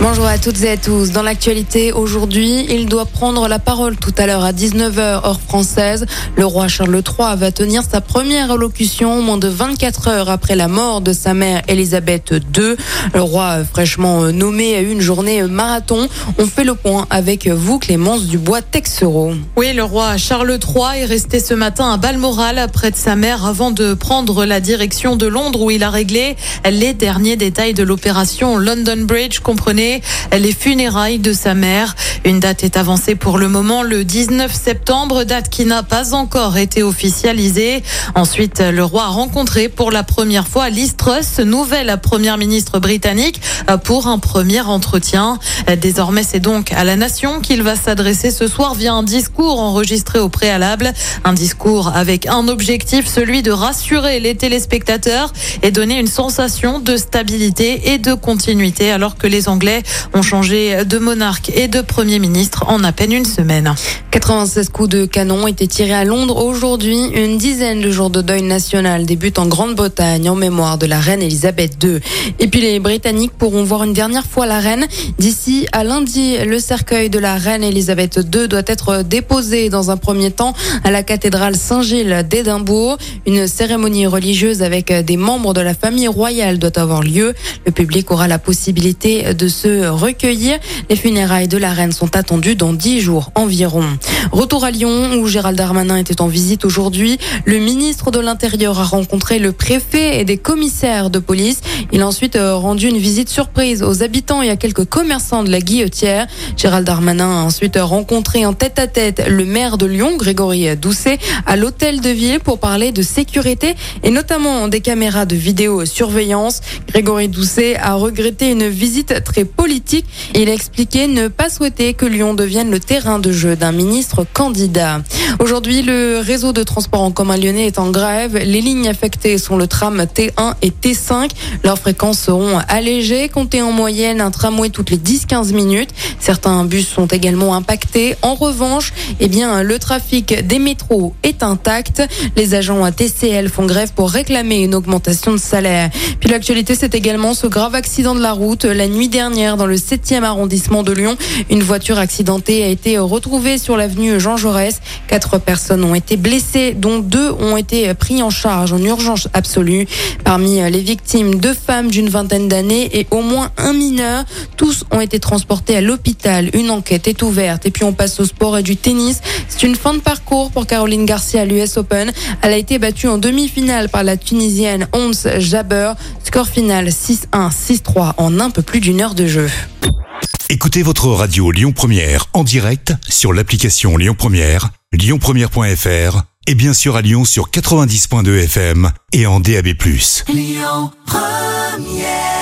Bonjour à toutes et à tous. Dans l'actualité, aujourd'hui, il doit prendre la parole tout à l'heure à 19h heure française. Le roi Charles III va tenir sa première allocution moins de 24 heures après la mort de sa mère Elisabeth II. Le roi fraîchement nommé a eu une journée marathon. On fait le point avec vous, Clémence Dubois-Texereau. Oui, le roi Charles III est resté ce matin à Balmoral près de sa mère avant de prendre la direction de Londres où il a réglé les derniers détails de l'opération London Bridge, les funérailles de sa mère. Une date est avancée pour le moment le 19 septembre, date qui n'a pas encore été officialisée. Ensuite, le roi a rencontré pour la première fois Liz Truss, nouvelle première ministre britannique, pour un premier entretien. Désormais, c'est donc à la nation qu'il va s'adresser ce soir via un discours enregistré au préalable. Un discours avec un objectif, celui de rassurer les téléspectateurs et donner une sensation de stabilité et de continuité alors que les Anglais ont changé de monarque et de Premier ministre en à peine une semaine. 96 coups de canon étaient tirés à Londres aujourd'hui. Une dizaine de jours de deuil national débutent en Grande-Bretagne en mémoire de la reine Elisabeth II. Et puis les Britanniques pourront voir une dernière fois la reine. D'ici à lundi, le cercueil de la reine Elisabeth II doit être déposé dans un premier temps à la cathédrale Saint-Gilles d'Édimbourg. Une cérémonie religieuse avec des membres de la famille royale doit avoir lieu. Le public aura la possibilité de se recueillir. Les funérailles de la reine sont attendues dans dix jours environ. Retour à Lyon où Gérald Darmanin était en visite aujourd'hui. Le ministre de l'Intérieur a rencontré le préfet et des commissaires de police. Il a ensuite euh, rendu une visite surprise aux habitants et à quelques commerçants de la Guillotière. Gérald Darmanin a ensuite rencontré en tête-à-tête le maire de Lyon, Grégory Doucet, à l'hôtel de ville pour parler de sécurité et notamment des caméras de vidéosurveillance. Grégory Doucet a regretté une visite très politique. Il a expliqué ne pas souhaiter que Lyon devienne le terrain de jeu d'un ministre candidat. Aujourd'hui, le réseau de transport en commun lyonnais est en grève. Les lignes affectées sont le tram T1 et T5. Leurs fréquences seront allégées. Comptez en moyenne un tramway toutes les 10-15 minutes. Certains bus sont également impactés. En revanche, eh bien, le trafic des métros est intact. Les agents à TCL font grève pour réclamer une augmentation de salaire. Puis l'actualité, c'est également ce grave accident de la route la nuit dernière dans le 7e arrondissement de Lyon. Une voiture accidentée a été retrouvée sur l'avenue Jean Jaurès. Quatre personnes ont été blessées, dont deux ont été pris en charge en urgence absolue. Parmi les victimes, deux femmes d'une vingtaine d'années et au moins un mineur. Tous ont été transportés à l'hôpital. Une enquête est ouverte. Et puis on passe au sport et du tennis. C'est une fin de parcours pour Caroline Garcia à l'US Open. Elle a été battue en demi-finale par la Tunisienne Ons Jabber. Score final 6-1, 6-3 en un peu plus d'une heure de jeu. Écoutez votre radio Lyon Première en direct sur l'application Lyon Première, lyonpremière.fr et bien sûr à Lyon sur 90.2 FM et en DAB+. Lyon Première